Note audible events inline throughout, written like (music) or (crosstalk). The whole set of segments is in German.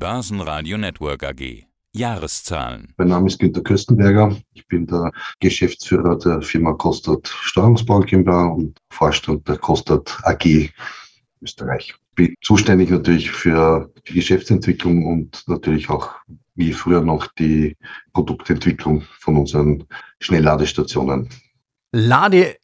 Börsenradio Network AG. Jahreszahlen. Mein Name ist Günter Köstenberger. Ich bin der Geschäftsführer der Firma Kostat Steuerungsbau GmbH und Vorstand der Kostat AG Österreich. Ich bin zuständig natürlich für die Geschäftsentwicklung und natürlich auch wie früher noch die Produktentwicklung von unseren Schnellladestationen. Lade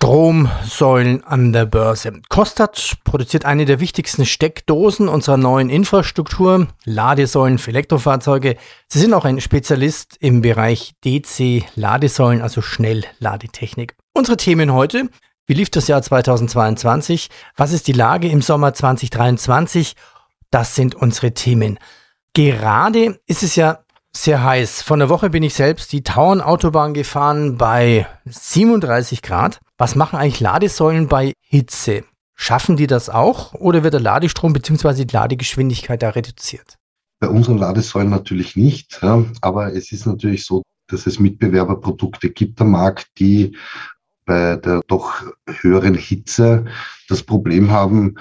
Stromsäulen an der Börse. Kostat produziert eine der wichtigsten Steckdosen unserer neuen Infrastruktur, Ladesäulen für Elektrofahrzeuge. Sie sind auch ein Spezialist im Bereich DC-Ladesäulen, also Schnellladetechnik. Unsere Themen heute. Wie lief das Jahr 2022? Was ist die Lage im Sommer 2023? Das sind unsere Themen. Gerade ist es ja sehr heiß. Von der Woche bin ich selbst die Tauernautobahn gefahren bei 37 Grad. Was machen eigentlich Ladesäulen bei Hitze? Schaffen die das auch oder wird der Ladestrom bzw. die Ladegeschwindigkeit da reduziert? Bei unseren Ladesäulen natürlich nicht, aber es ist natürlich so, dass es Mitbewerberprodukte gibt am Markt, die bei der doch höheren Hitze das Problem haben,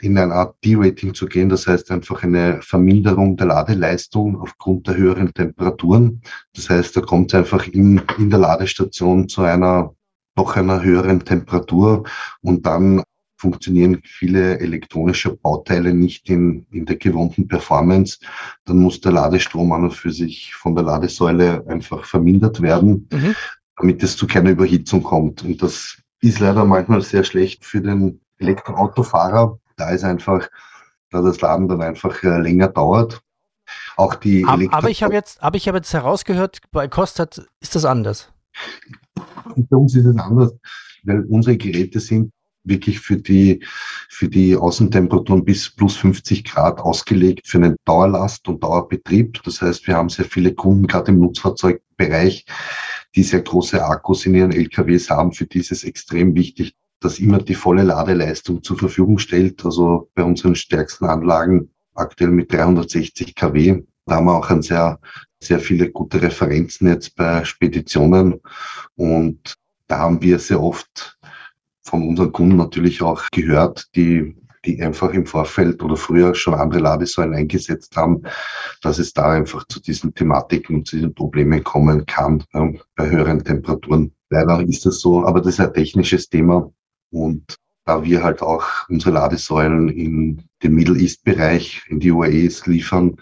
in eine Art D-Rating zu gehen. Das heißt einfach eine Verminderung der Ladeleistung aufgrund der höheren Temperaturen. Das heißt, da kommt es einfach in, in der Ladestation zu einer doch einer höheren Temperatur und dann funktionieren viele elektronische Bauteile nicht in, in der gewohnten Performance. Dann muss der Ladestrom an und für sich von der Ladesäule einfach vermindert werden, mhm. damit es zu keiner Überhitzung kommt. Und das ist leider manchmal sehr schlecht für den Elektroautofahrer, da ist einfach, da das Laden dann einfach äh, länger dauert. Auch die aber, aber ich habe jetzt, aber ich habe jetzt herausgehört, bei Kostat ist das anders. Bei uns ist es anders, weil unsere Geräte sind wirklich für die, für die Außentemperaturen bis plus 50 Grad ausgelegt für einen Dauerlast- und Dauerbetrieb. Das heißt, wir haben sehr viele Kunden, gerade im Nutzfahrzeugbereich, die sehr große Akkus in ihren LKWs haben. Für die ist es extrem wichtig, das immer die volle Ladeleistung zur Verfügung stellt. Also bei unseren stärksten Anlagen aktuell mit 360 kW. Da haben wir auch ein sehr, sehr viele gute Referenzen jetzt bei Speditionen. Und da haben wir sehr oft von unseren Kunden natürlich auch gehört, die, die einfach im Vorfeld oder früher schon andere Ladesäulen eingesetzt haben, dass es da einfach zu diesen Thematiken und zu diesen Problemen kommen kann ja, bei höheren Temperaturen. Leider ist das so, aber das ist ein technisches Thema. Und da wir halt auch unsere Ladesäulen in den Middle East-Bereich, in die UAEs liefern,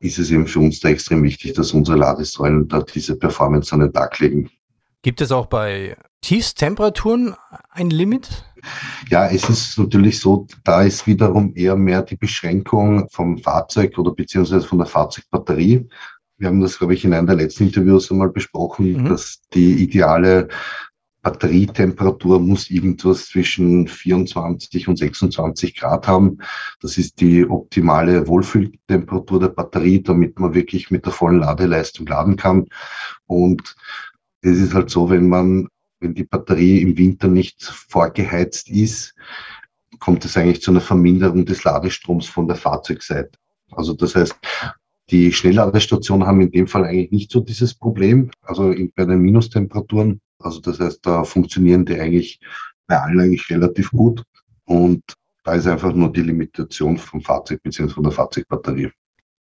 ist es eben für uns da extrem wichtig, dass unsere Ladesäulen da diese Performance an den Tag legen. Gibt es auch bei Tiefstemperaturen ein Limit? Ja, es ist natürlich so, da ist wiederum eher mehr die Beschränkung vom Fahrzeug oder beziehungsweise von der Fahrzeugbatterie. Wir haben das, glaube ich, in einem der letzten Interviews einmal besprochen, mhm. dass die ideale Batterietemperatur muss irgendwas zwischen 24 und 26 Grad haben. Das ist die optimale Wohlfühltemperatur der Batterie, damit man wirklich mit der vollen Ladeleistung laden kann. Und es ist halt so, wenn man, wenn die Batterie im Winter nicht vorgeheizt ist, kommt es eigentlich zu einer Verminderung des Ladestroms von der Fahrzeugseite. Also das heißt, die Schnellladestationen haben in dem Fall eigentlich nicht so dieses Problem. Also bei den Minustemperaturen also das heißt, da funktionieren die eigentlich bei allen eigentlich relativ gut. Und da ist einfach nur die Limitation vom Fahrzeug bzw. von der Fahrzeugbatterie.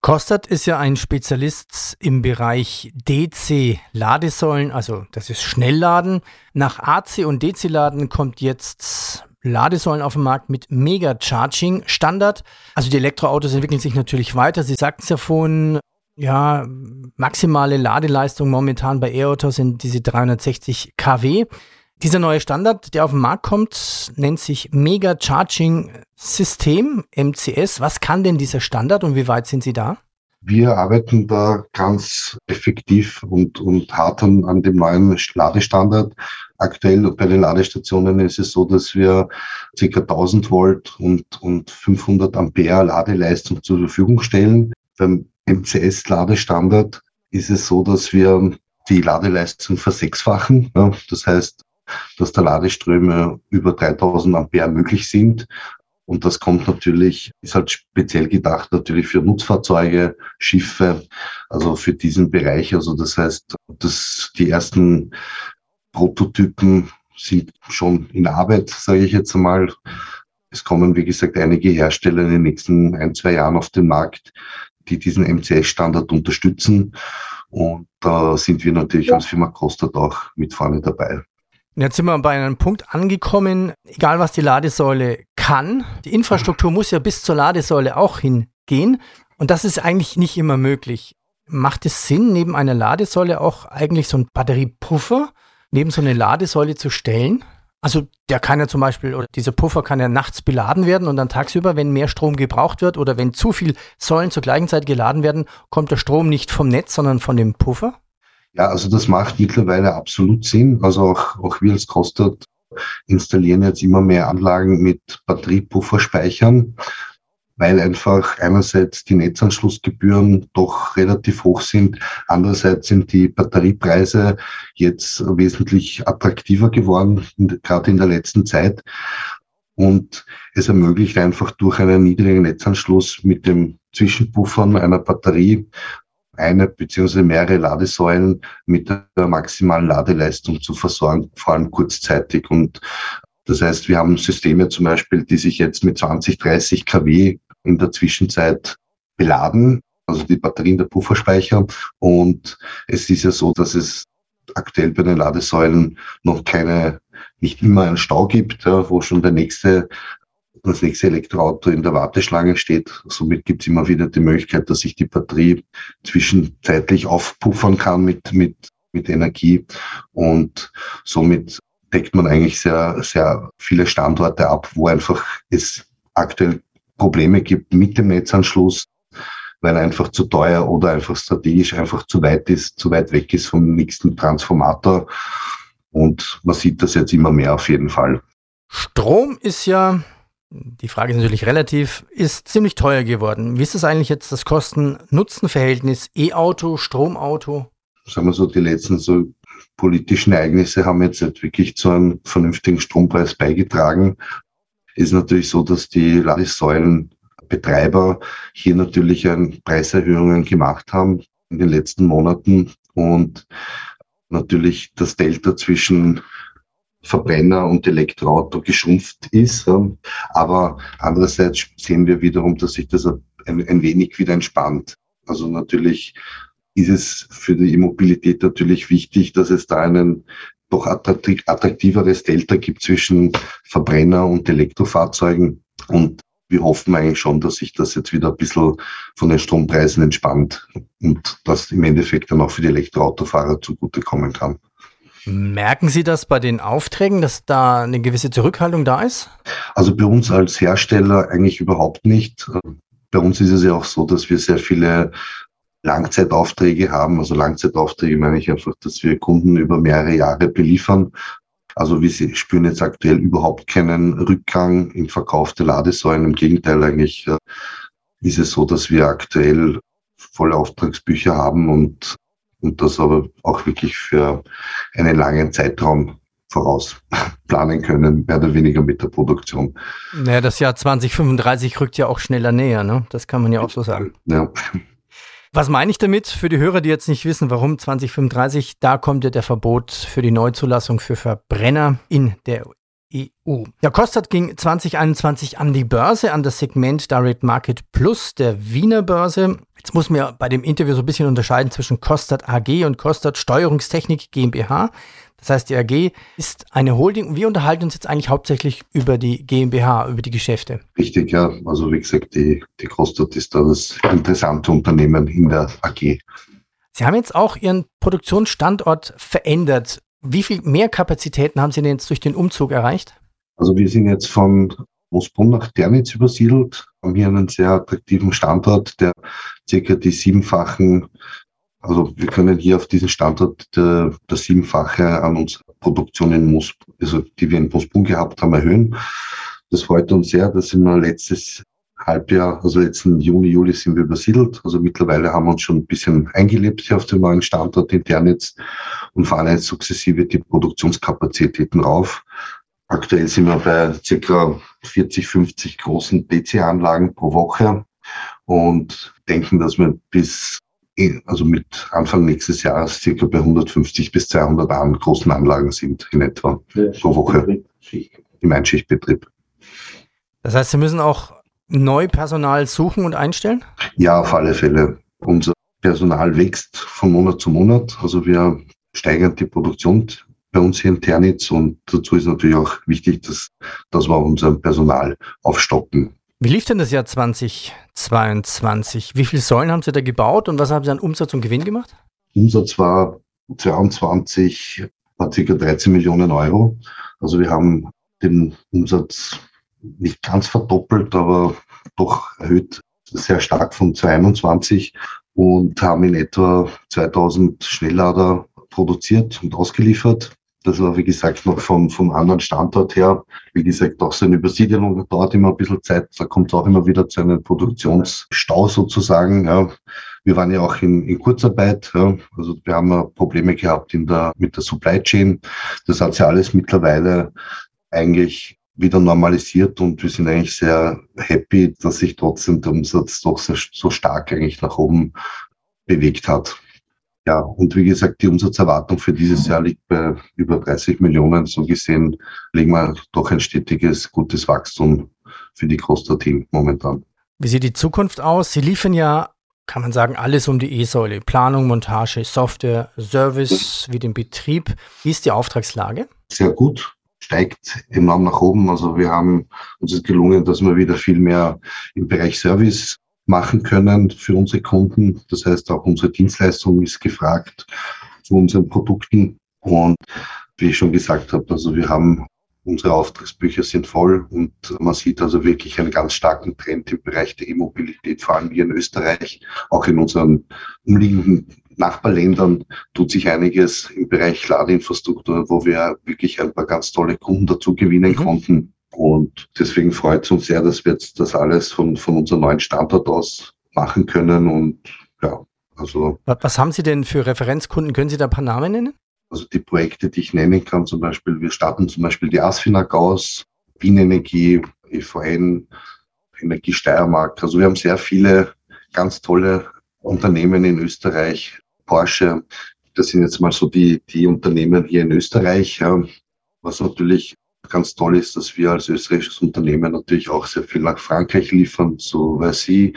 Kostat ist ja ein Spezialist im Bereich DC-Ladesäulen, also das ist Schnellladen. Nach AC- und DC-Laden kommt jetzt Ladesäulen auf den Markt mit Mega-Charging-Standard. Also die Elektroautos entwickeln sich natürlich weiter. Sie sagten es ja vorhin, ja, maximale Ladeleistung momentan bei E-Autos sind diese 360 kW. Dieser neue Standard, der auf den Markt kommt, nennt sich Mega Charging System, MCS. Was kann denn dieser Standard und wie weit sind Sie da? Wir arbeiten da ganz effektiv und, und hart an, dem neuen Ladestandard. Aktuell bei den Ladestationen ist es so, dass wir ca. 1000 Volt und, und 500 Ampere Ladeleistung zur Verfügung stellen. Beim MCS-Ladestandard ist es so, dass wir die Ladeleistung versechsfachen. Ja, das heißt, dass da Ladeströme über 3000 Ampere möglich sind. Und das kommt natürlich, ist halt speziell gedacht natürlich für Nutzfahrzeuge, Schiffe, also für diesen Bereich. Also das heißt, dass die ersten Prototypen sind schon in Arbeit, sage ich jetzt einmal. Es kommen, wie gesagt, einige Hersteller in den nächsten ein, zwei Jahren auf den Markt, die diesen MCS-Standard unterstützen. Und da sind wir natürlich als Firma Kostat auch mit vorne dabei. Jetzt sind wir bei einem Punkt angekommen, egal was die Ladesäule kann, die Infrastruktur muss ja bis zur Ladesäule auch hingehen. Und das ist eigentlich nicht immer möglich. Macht es Sinn, neben einer Ladesäule auch eigentlich so einen Batteriepuffer neben so eine Ladesäule zu stellen? Also der kann ja zum Beispiel, oder dieser Puffer kann ja nachts beladen werden und dann tagsüber, wenn mehr Strom gebraucht wird oder wenn zu viel Säulen zur gleichen Zeit geladen werden, kommt der Strom nicht vom Netz, sondern von dem Puffer? Ja, also das macht mittlerweile absolut Sinn. Also auch, auch wir als Kostet installieren jetzt immer mehr Anlagen mit Batteriepufferspeichern weil einfach einerseits die Netzanschlussgebühren doch relativ hoch sind, andererseits sind die Batteriepreise jetzt wesentlich attraktiver geworden, gerade in der letzten Zeit. Und es ermöglicht einfach durch einen niedrigen Netzanschluss mit dem Zwischenpuffern einer Batterie eine beziehungsweise mehrere Ladesäulen mit der maximalen Ladeleistung zu versorgen, vor allem kurzzeitig. Und das heißt, wir haben Systeme zum Beispiel, die sich jetzt mit 20, 30 kW in der Zwischenzeit beladen, also die Batterien der Pufferspeicher. Und es ist ja so, dass es aktuell bei den Ladesäulen noch keine, nicht immer einen Stau gibt, ja, wo schon der nächste das nächste Elektroauto in der Warteschlange steht. Somit gibt es immer wieder die Möglichkeit, dass sich die Batterie zwischenzeitlich aufpuffern kann mit, mit, mit Energie. Und somit deckt man eigentlich sehr, sehr viele Standorte ab, wo einfach es aktuell Probleme gibt mit dem Netzanschluss, weil er einfach zu teuer oder einfach strategisch einfach zu weit ist, zu weit weg ist vom nächsten Transformator. Und man sieht das jetzt immer mehr auf jeden Fall. Strom ist ja, die Frage ist natürlich relativ, ist ziemlich teuer geworden. Wie ist das eigentlich jetzt das Kosten-Nutzen-Verhältnis E-Auto, Stromauto? Sagen wir so, die letzten so politischen Ereignisse haben jetzt nicht wirklich zu einem vernünftigen Strompreis beigetragen ist natürlich so, dass die Ladesäulenbetreiber hier natürlich Preiserhöhungen gemacht haben in den letzten Monaten und natürlich das Delta zwischen Verbrenner und Elektroauto geschrumpft ist. Aber andererseits sehen wir wiederum, dass sich das ein, ein wenig wieder entspannt. Also natürlich ist es für die Immobilität natürlich wichtig, dass es da einen doch attraktiveres Delta gibt zwischen Verbrenner und Elektrofahrzeugen. Und wir hoffen eigentlich schon, dass sich das jetzt wieder ein bisschen von den Strompreisen entspannt und das im Endeffekt dann auch für die Elektroautofahrer zugutekommen kann. Merken Sie das bei den Aufträgen, dass da eine gewisse Zurückhaltung da ist? Also bei uns als Hersteller eigentlich überhaupt nicht. Bei uns ist es ja auch so, dass wir sehr viele Langzeitaufträge haben. Also Langzeitaufträge meine ich einfach, dass wir Kunden über mehrere Jahre beliefern. Also wir spüren jetzt aktuell überhaupt keinen Rückgang im Verkauf der Ladesäulen. Im Gegenteil, eigentlich äh, ist es so, dass wir aktuell volle Auftragsbücher haben und, und das aber auch wirklich für einen langen Zeitraum voraus (laughs) planen können, mehr oder weniger mit der Produktion. Naja, das Jahr 2035 rückt ja auch schneller näher, ne? Das kann man ja auch so sagen. Ja. Was meine ich damit für die Hörer, die jetzt nicht wissen, warum 2035? Da kommt ja der Verbot für die Neuzulassung für Verbrenner in der EU. Ja, Kostat ging 2021 an die Börse, an das Segment Direct Market Plus der Wiener Börse. Jetzt muss man ja bei dem Interview so ein bisschen unterscheiden zwischen Kostat AG und Kostat Steuerungstechnik GmbH. Das heißt, die AG ist eine Holding und wir unterhalten uns jetzt eigentlich hauptsächlich über die GmbH, über die Geschäfte. Richtig, ja. Also wie gesagt, die, die Kostat ist da das interessante Unternehmen in der AG. Sie haben jetzt auch Ihren Produktionsstandort verändert. Wie viel mehr Kapazitäten haben Sie denn jetzt durch den Umzug erreicht? Also wir sind jetzt von Moosbrunn nach Ternitz übersiedelt, haben hier einen sehr attraktiven Standort, der circa die siebenfachen also wir können hier auf diesem Standort der, der Siebenfache an unserer Produktion in Moos, also die wir in Moosbrunn gehabt haben, erhöhen. Das freut uns sehr. Da sind wir letztes Halbjahr, also letzten Juni, Juli sind wir übersiedelt. Also mittlerweile haben wir uns schon ein bisschen eingelebt hier auf dem neuen Standort intern jetzt und fahren jetzt sukzessive die Produktionskapazitäten rauf. Aktuell sind wir bei circa 40, 50 großen DC-Anlagen pro Woche und denken, dass wir bis also mit Anfang nächstes Jahres circa bei 150 bis 200 an großen Anlagen sind in etwa pro Woche im Einschichtbetrieb. Das heißt, Sie müssen auch neu Personal suchen und einstellen? Ja, auf alle Fälle. Unser Personal wächst von Monat zu Monat. Also wir steigern die Produktion bei uns hier in Ternitz und dazu ist natürlich auch wichtig, dass, dass wir unser Personal aufstocken. Wie lief denn das Jahr 2022? Wie viele Säulen haben Sie da gebaut und was haben Sie an Umsatz und Gewinn gemacht? Umsatz war 22 war ca. 13 Millionen Euro. Also wir haben den Umsatz nicht ganz verdoppelt, aber doch erhöht sehr stark von 22 und haben in etwa 2000 Schnelllader produziert und ausgeliefert. Das war, wie gesagt, noch vom, vom anderen Standort her. Wie gesagt, auch so eine Übersiedelung dauert immer ein bisschen Zeit. Da kommt es auch immer wieder zu einem Produktionsstau sozusagen. Ja. Wir waren ja auch in, in Kurzarbeit. Ja. Also wir haben ja Probleme gehabt in der, mit der Supply Chain. Das hat sich alles mittlerweile eigentlich wieder normalisiert und wir sind eigentlich sehr happy, dass sich trotzdem der Umsatz doch so, so stark eigentlich nach oben bewegt hat. Ja, und wie gesagt, die Umsatzerwartung für dieses Jahr liegt bei über 30 Millionen. So gesehen legen wir doch ein stetiges, gutes Wachstum für die Costa-Team momentan. Wie sieht die Zukunft aus? Sie liefern ja, kann man sagen, alles um die E-Säule. Planung, Montage, Software, Service wie den Betrieb. Wie ist die Auftragslage? Sehr gut steigt enorm nach oben. Also wir haben uns ist gelungen, dass wir wieder viel mehr im Bereich Service machen können für unsere Kunden. Das heißt, auch unsere Dienstleistung ist gefragt zu unseren Produkten. Und wie ich schon gesagt habe, also wir haben unsere Auftragsbücher sind voll und man sieht also wirklich einen ganz starken Trend im Bereich der E-Mobilität, vor allem hier in Österreich, auch in unseren umliegenden Nachbarländern tut sich einiges im Bereich Ladeinfrastruktur, wo wir wirklich ein paar ganz tolle Kunden dazu gewinnen mhm. konnten. Und deswegen freut es uns sehr, dass wir jetzt das alles von, von unserem neuen Standort aus machen können. Und ja, also. Was haben Sie denn für Referenzkunden? Können Sie da ein paar Namen nennen? Also die Projekte, die ich nennen kann, zum Beispiel, wir starten zum Beispiel die Asfinag aus, Wien Energie, EVN, Energie Steiermark. Also wir haben sehr viele ganz tolle Unternehmen in Österreich. Porsche, das sind jetzt mal so die, die Unternehmen hier in Österreich. Was natürlich ganz toll ist, dass wir als österreichisches Unternehmen natürlich auch sehr viel nach Frankreich liefern, so weil sie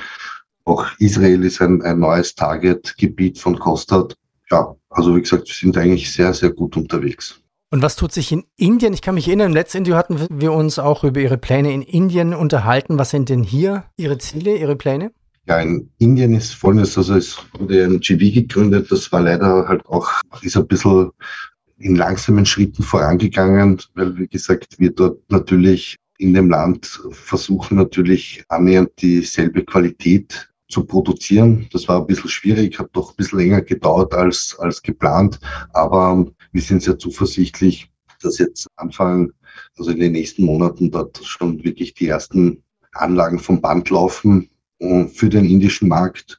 auch Israel ist ein, ein neues Target-Gebiet von Kostat. Ja, also wie gesagt, wir sind eigentlich sehr, sehr gut unterwegs. Und was tut sich in Indien? Ich kann mich erinnern, im letzten Interview hatten wir uns auch über Ihre Pläne in Indien unterhalten. Was sind denn hier Ihre Ziele, Ihre Pläne? Ja, in Indien ist folgendes, also es wurde ein GV gegründet, das war leider halt auch, ist ein bisschen in langsamen Schritten vorangegangen, weil wie gesagt, wir dort natürlich in dem Land versuchen natürlich annähernd dieselbe Qualität zu produzieren. Das war ein bisschen schwierig, hat doch ein bisschen länger gedauert als, als geplant, aber wir sind sehr zuversichtlich, dass jetzt Anfang, also in den nächsten Monaten dort schon wirklich die ersten Anlagen vom Band laufen für den indischen Markt,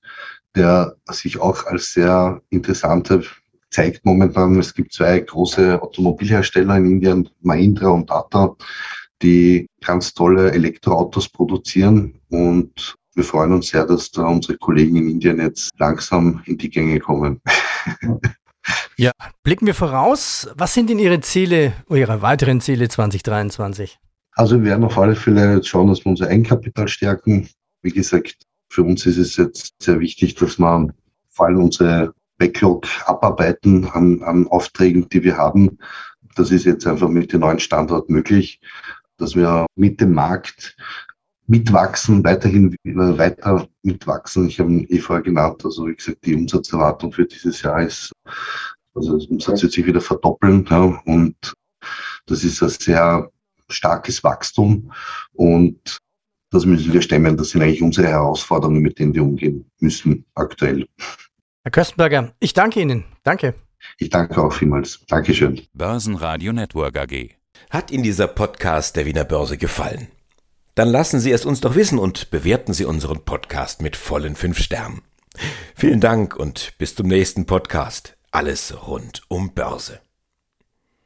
der sich auch als sehr interessante zeigt momentan, es gibt zwei große Automobilhersteller in Indien, Mahindra und Tata, die ganz tolle Elektroautos produzieren und wir freuen uns sehr, dass da unsere Kollegen in Indien jetzt langsam in die Gänge kommen. Ja, blicken wir voraus. Was sind denn Ihre Ziele, Ihre weiteren Ziele 2023? Also wir werden auf alle Fälle schauen, dass wir unser Eigenkapital stärken. Wie gesagt, für uns ist es jetzt sehr wichtig, dass wir vor allem unsere Backlog abarbeiten an, an Aufträgen, die wir haben. Das ist jetzt einfach mit dem neuen Standort möglich, dass wir mit dem Markt mitwachsen, weiterhin weiter mitwachsen. Ich habe eh vorher genannt, also wie gesagt, die Umsatzerwartung für dieses Jahr ist, also das Umsatz wird sich wieder verdoppeln ja, und das ist ein sehr starkes Wachstum und das müssen wir stemmen. Das sind eigentlich unsere Herausforderungen, mit denen wir umgehen müssen aktuell. Herr Köstenberger, ich danke Ihnen. Danke. Ich danke auch vielmals. Dankeschön. Börsenradio Network AG. Hat Ihnen dieser Podcast der Wiener Börse gefallen? Dann lassen Sie es uns doch wissen und bewerten Sie unseren Podcast mit vollen fünf Sternen. Vielen Dank und bis zum nächsten Podcast. Alles rund um Börse.